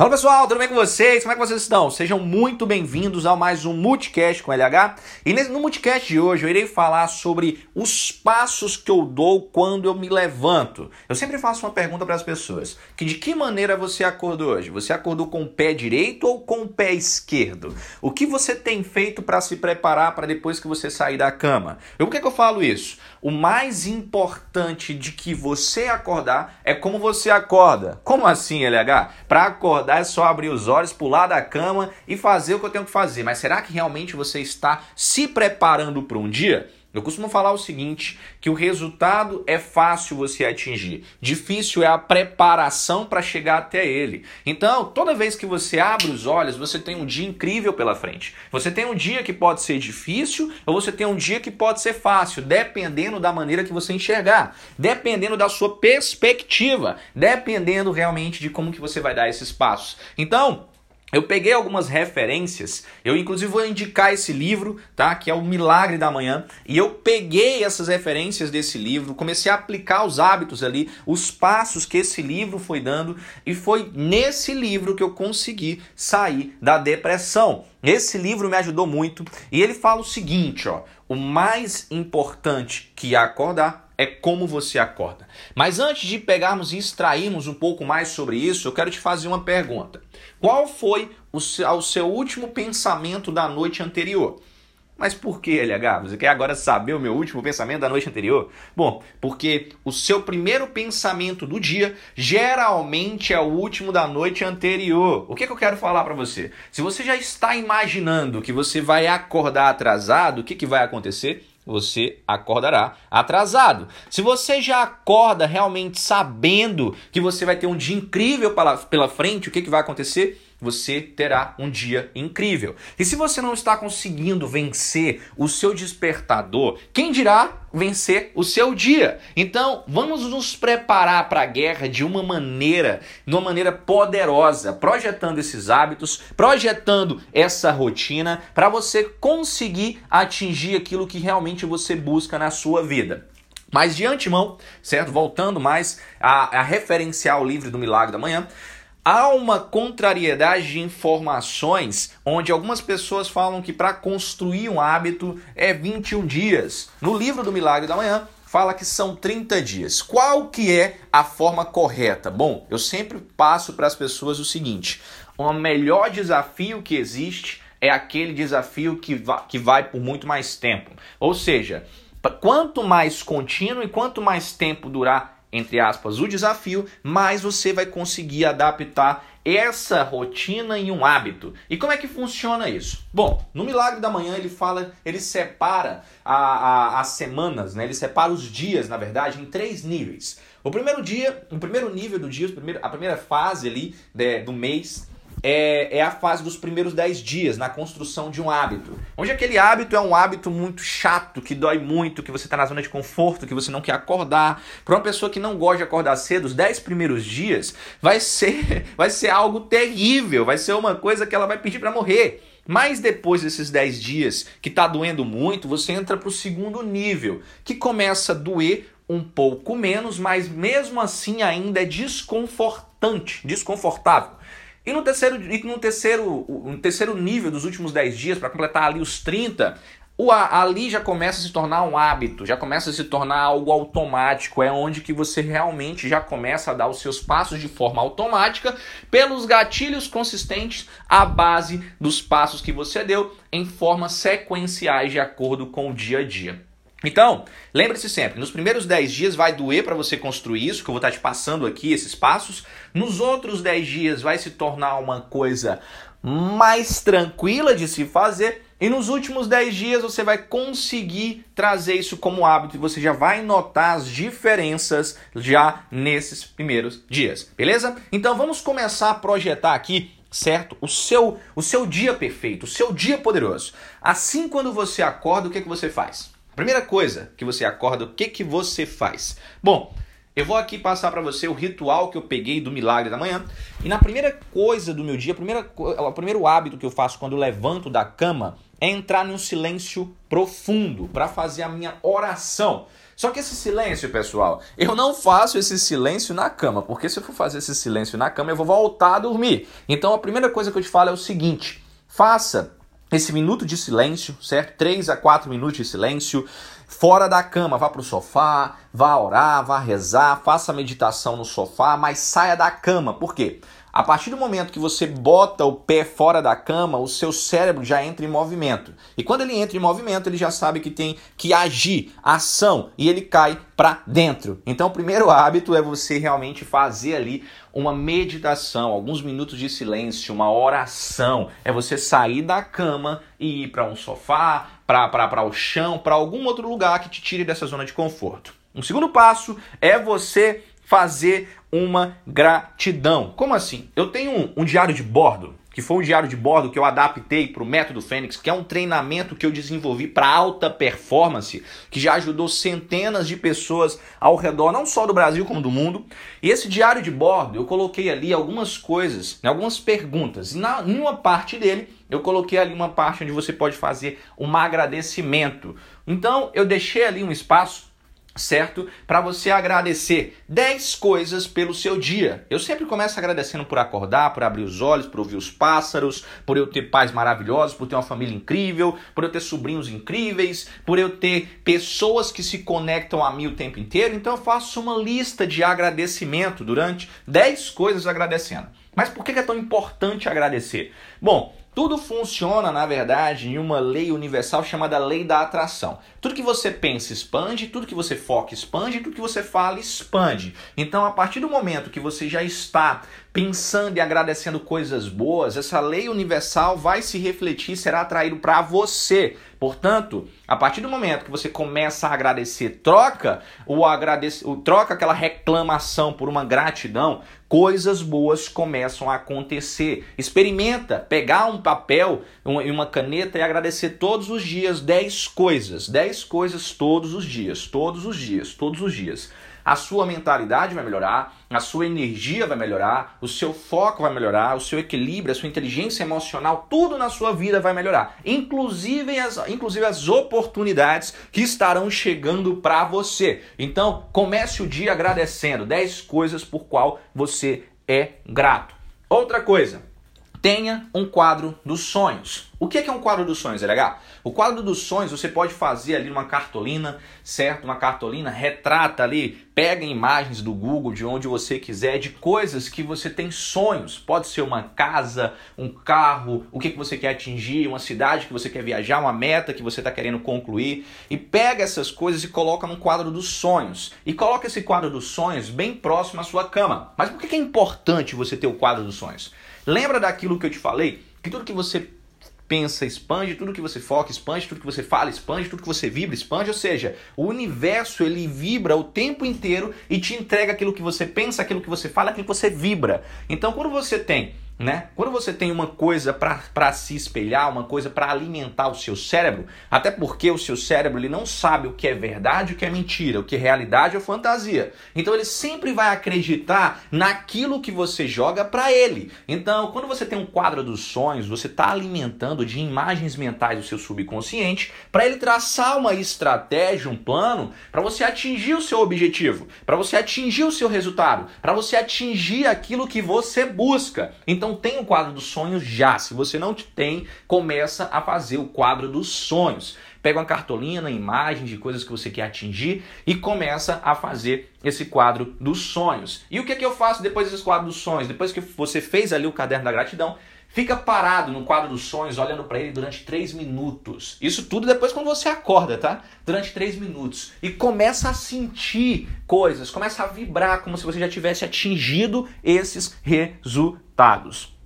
Fala pessoal, tudo bem com vocês? Como é que vocês estão? Sejam muito bem-vindos a mais um Multicast com LH. E no Multicast de hoje eu irei falar sobre os passos que eu dou quando eu me levanto. Eu sempre faço uma pergunta para as pessoas: que de que maneira você acordou hoje? Você acordou com o pé direito ou com o pé esquerdo? O que você tem feito para se preparar para depois que você sair da cama? E por que, que eu falo isso? O mais importante de que você acordar é como você acorda. Como assim, LH? Para acordar é só abrir os olhos, pular da cama e fazer o que eu tenho que fazer. Mas será que realmente você está se preparando para um dia? Eu costumo falar o seguinte, que o resultado é fácil você atingir, difícil é a preparação para chegar até ele. Então, toda vez que você abre os olhos, você tem um dia incrível pela frente. Você tem um dia que pode ser difícil ou você tem um dia que pode ser fácil, dependendo da maneira que você enxergar, dependendo da sua perspectiva, dependendo realmente de como que você vai dar esses passos. Então, eu peguei algumas referências, eu inclusive vou indicar esse livro, tá? Que é o Milagre da Manhã, e eu peguei essas referências desse livro, comecei a aplicar os hábitos ali, os passos que esse livro foi dando, e foi nesse livro que eu consegui sair da depressão. Esse livro me ajudou muito, e ele fala o seguinte, ó: o mais importante que acordar é como você acorda. Mas antes de pegarmos e extrairmos um pouco mais sobre isso, eu quero te fazer uma pergunta. Qual foi o seu, o seu último pensamento da noite anterior? Mas por que, LH? Você quer agora saber o meu último pensamento da noite anterior? Bom, porque o seu primeiro pensamento do dia geralmente é o último da noite anterior. O que, que eu quero falar para você? Se você já está imaginando que você vai acordar atrasado, o que, que vai acontecer? Você acordará atrasado. Se você já acorda realmente sabendo que você vai ter um dia incrível pela, frente, o que, que vai acontecer? você terá um dia incrível. E se você não está conseguindo vencer o seu despertador, quem dirá vencer o seu dia? Então, vamos nos preparar para a guerra de uma maneira, de uma maneira poderosa, projetando esses hábitos, projetando essa rotina para você conseguir atingir aquilo que realmente você busca na sua vida. Mas de antemão, certo? Voltando mais a, a referenciar o livro do Milagre da Manhã, Há uma contrariedade de informações onde algumas pessoas falam que para construir um hábito é 21 dias. No livro do Milagre da Manhã, fala que são 30 dias. Qual que é a forma correta? Bom, eu sempre passo para as pessoas o seguinte: o melhor desafio que existe é aquele desafio que, va que vai por muito mais tempo. Ou seja, quanto mais contínuo e quanto mais tempo durar entre aspas, o desafio, mais você vai conseguir adaptar essa rotina em um hábito. E como é que funciona isso? Bom, no Milagre da Manhã ele fala, ele separa a, a, as semanas, né? ele separa os dias, na verdade, em três níveis. O primeiro dia, o primeiro nível do dia, a primeira fase ali né, do mês é, é a fase dos primeiros 10 dias na construção de um hábito. Onde aquele hábito é um hábito muito chato, que dói muito, que você está na zona de conforto, que você não quer acordar. Para uma pessoa que não gosta de acordar cedo, os 10 primeiros dias vai ser, vai ser algo terrível, vai ser uma coisa que ela vai pedir para morrer. Mas depois desses 10 dias que está doendo muito, você entra para o segundo nível, que começa a doer um pouco menos, mas mesmo assim ainda é desconfortante, desconfortável. E no terceiro, e no terceiro, no terceiro nível dos últimos 10 dias, para completar ali os 30, o ali já começa a se tornar um hábito, já começa a se tornar algo automático, é onde que você realmente já começa a dar os seus passos de forma automática pelos gatilhos consistentes à base dos passos que você deu em formas sequenciais de acordo com o dia a dia. Então, lembre-se sempre, nos primeiros 10 dias vai doer para você construir isso, que eu vou estar te passando aqui esses passos. Nos outros 10 dias vai se tornar uma coisa mais tranquila de se fazer. E nos últimos 10 dias você vai conseguir trazer isso como hábito e você já vai notar as diferenças já nesses primeiros dias, beleza? Então vamos começar a projetar aqui certo? O seu, o seu dia perfeito, o seu dia poderoso. Assim, quando você acorda, o que, é que você faz? Primeira coisa que você acorda, o que, que você faz? Bom, eu vou aqui passar para você o ritual que eu peguei do milagre da manhã. E na primeira coisa do meu dia, primeira, o primeiro hábito que eu faço quando levanto da cama é entrar num silêncio profundo para fazer a minha oração. Só que esse silêncio, pessoal, eu não faço esse silêncio na cama, porque se eu for fazer esse silêncio na cama, eu vou voltar a dormir. Então a primeira coisa que eu te falo é o seguinte: faça esse minuto de silêncio, certo? 3 a 4 minutos de silêncio, fora da cama, vá para o sofá, vá orar, vá rezar, faça meditação no sofá, mas saia da cama. Por quê? A partir do momento que você bota o pé fora da cama, o seu cérebro já entra em movimento. E quando ele entra em movimento, ele já sabe que tem que agir, ação, e ele cai para dentro. Então, o primeiro hábito é você realmente fazer ali uma meditação, alguns minutos de silêncio, uma oração. É você sair da cama e ir para um sofá, para o chão, para algum outro lugar que te tire dessa zona de conforto. Um segundo passo é você fazer uma gratidão. Como assim? Eu tenho um, um diário de bordo, que foi um diário de bordo que eu adaptei para o Método Fênix, que é um treinamento que eu desenvolvi para alta performance, que já ajudou centenas de pessoas ao redor, não só do Brasil como do mundo. E esse diário de bordo, eu coloquei ali algumas coisas, né, algumas perguntas. E na, em uma parte dele, eu coloquei ali uma parte onde você pode fazer um agradecimento. Então, eu deixei ali um espaço certo? Para você agradecer 10 coisas pelo seu dia. Eu sempre começo agradecendo por acordar, por abrir os olhos, por ouvir os pássaros, por eu ter pais maravilhosos, por ter uma família incrível, por eu ter sobrinhos incríveis, por eu ter pessoas que se conectam a mim o tempo inteiro. Então eu faço uma lista de agradecimento durante 10 coisas agradecendo. Mas por que é tão importante agradecer? Bom, tudo funciona, na verdade, em uma lei universal chamada lei da atração. Tudo que você pensa expande, tudo que você foca expande, tudo que você fala expande. Então, a partir do momento que você já está pensando e agradecendo coisas boas, essa lei universal vai se refletir, será atraído para você. Portanto, a partir do momento que você começa a agradecer, troca o agradece, troca aquela reclamação por uma gratidão, coisas boas começam a acontecer. Experimenta pegar um papel e uma caneta e agradecer todos os dias 10 coisas, 10 coisas todos os dias, todos os dias, todos os dias a sua mentalidade vai melhorar, a sua energia vai melhorar, o seu foco vai melhorar, o seu equilíbrio, a sua inteligência emocional, tudo na sua vida vai melhorar, inclusive as, inclusive as oportunidades que estarão chegando para você. Então, comece o dia agradecendo 10 coisas por qual você é grato. Outra coisa, tenha um quadro dos sonhos. O que é um quadro dos sonhos, é legal? O quadro dos sonhos você pode fazer ali uma cartolina, certo? Uma cartolina, retrata ali, pega imagens do Google, de onde você quiser, de coisas que você tem sonhos. Pode ser uma casa, um carro, o que, que você quer atingir, uma cidade que você quer viajar, uma meta que você está querendo concluir. E pega essas coisas e coloca num quadro dos sonhos. E coloca esse quadro dos sonhos bem próximo à sua cama. Mas por que é importante você ter o quadro dos sonhos? Lembra daquilo que eu te falei? Que tudo que você pensa expande, tudo que você foca expande, tudo que você fala expande, tudo que você vibra expande, ou seja, o universo ele vibra o tempo inteiro e te entrega aquilo que você pensa, aquilo que você fala, aquilo que você vibra. Então, quando você tem né? Quando você tem uma coisa para se espelhar, uma coisa para alimentar o seu cérebro, até porque o seu cérebro ele não sabe o que é verdade, o que é mentira, o que é realidade ou fantasia. Então ele sempre vai acreditar naquilo que você joga para ele. Então, quando você tem um quadro dos sonhos, você está alimentando de imagens mentais o seu subconsciente para ele traçar uma estratégia, um plano para você atingir o seu objetivo, para você atingir o seu resultado, para você atingir aquilo que você busca. Então não tem o quadro dos sonhos já. Se você não tem, começa a fazer o quadro dos sonhos. Pega uma cartolina, imagens de coisas que você quer atingir e começa a fazer esse quadro dos sonhos. E o que, é que eu faço depois desse quadro dos sonhos? Depois que você fez ali o caderno da gratidão, Fica parado no quadro dos sonhos, olhando para ele durante três minutos. Isso tudo depois quando você acorda, tá? Durante três minutos. E começa a sentir coisas, começa a vibrar como se você já tivesse atingido esses resultados.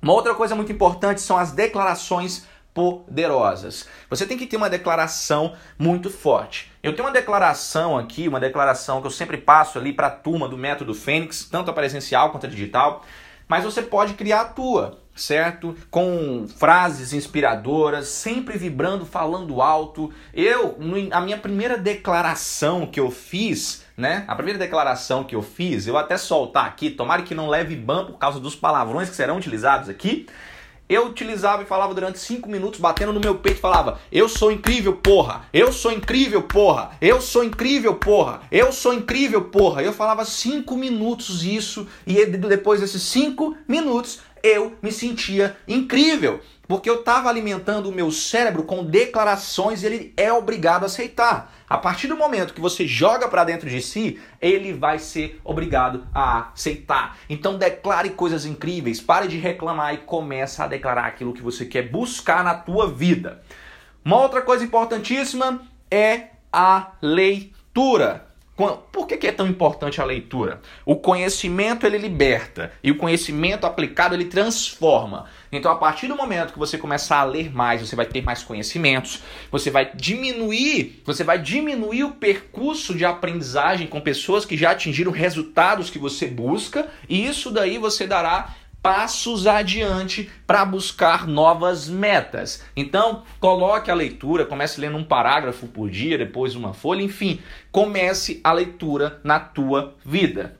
Uma outra coisa muito importante são as declarações poderosas. Você tem que ter uma declaração muito forte. Eu tenho uma declaração aqui, uma declaração que eu sempre passo ali para a turma do Método Fênix, tanto a presencial quanto a digital, mas você pode criar a tua certo? Com frases inspiradoras, sempre vibrando, falando alto. Eu, a minha primeira declaração que eu fiz, né? A primeira declaração que eu fiz, eu até soltar aqui, tomara que não leve ban por causa dos palavrões que serão utilizados aqui. Eu utilizava e falava durante 5 minutos, batendo no meu peito, falava: Eu sou incrível, porra! Eu sou incrível, porra! Eu sou incrível, porra! Eu sou incrível, porra! Eu falava 5 minutos isso, e depois desses 5 minutos eu me sentia incrível. Porque eu estava alimentando o meu cérebro com declarações ele é obrigado a aceitar. A partir do momento que você joga para dentro de si, ele vai ser obrigado a aceitar. Então declare coisas incríveis, pare de reclamar e comece a declarar aquilo que você quer buscar na tua vida. Uma outra coisa importantíssima é a leitura. Por que, é tão importante a leitura? O conhecimento ele liberta e o conhecimento aplicado ele transforma. Então, a partir do momento que você começar a ler mais, você vai ter mais conhecimentos, você vai diminuir, você vai diminuir o percurso de aprendizagem com pessoas que já atingiram resultados que você busca, e isso daí você dará passos adiante para buscar novas metas. Então, coloque a leitura, comece lendo um parágrafo por dia, depois uma folha, enfim, comece a leitura na tua vida.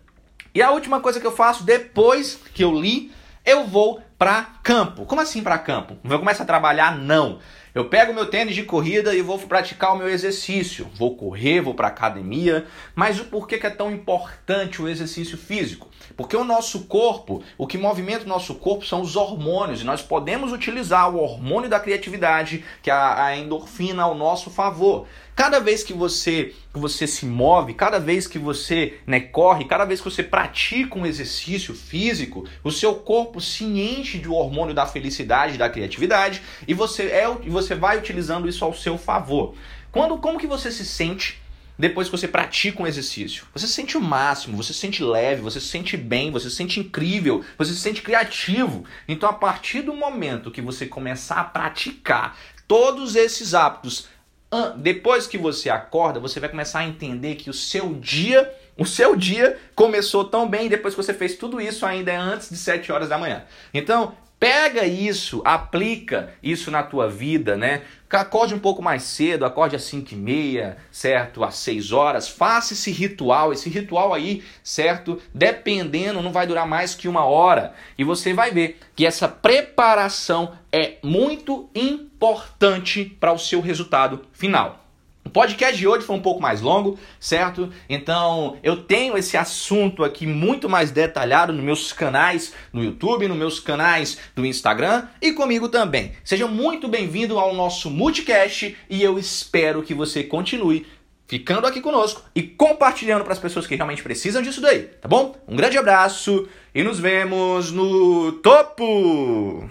E a última coisa que eu faço depois que eu li, eu vou para campo. Como assim para campo? Eu começo a trabalhar? Não. Eu pego meu tênis de corrida e vou praticar o meu exercício. Vou correr, vou para academia. Mas o porquê que é tão importante o exercício físico? Porque o nosso corpo, o que movimenta o nosso corpo são os hormônios. E nós podemos utilizar o hormônio da criatividade, que é a endorfina, ao nosso favor. Cada vez que você, que você se move, cada vez que você né, corre, cada vez que você pratica um exercício físico, o seu corpo se enche de hormônio da felicidade, da criatividade, e você, é, e você vai utilizando isso ao seu favor. Quando, como que você se sente depois que você pratica um exercício. Você se sente o máximo, você se sente leve, você se sente bem, você se sente incrível, você se sente criativo. Então, a partir do momento que você começar a praticar todos esses hábitos depois que você acorda, você vai começar a entender que o seu dia, o seu dia começou tão bem depois que você fez tudo isso ainda é antes de 7 horas da manhã. Então, Pega isso, aplica isso na tua vida, né? Acorde um pouco mais cedo, acorde às 5 e meia, certo? Às 6 horas. Faça esse ritual, esse ritual aí, certo? Dependendo, não vai durar mais que uma hora. E você vai ver que essa preparação é muito importante para o seu resultado final. Podcast de hoje foi um pouco mais longo, certo? Então eu tenho esse assunto aqui muito mais detalhado nos meus canais no YouTube, nos meus canais do Instagram e comigo também. Seja muito bem-vindo ao nosso Multicast e eu espero que você continue ficando aqui conosco e compartilhando para as pessoas que realmente precisam disso daí, tá bom? Um grande abraço e nos vemos no topo!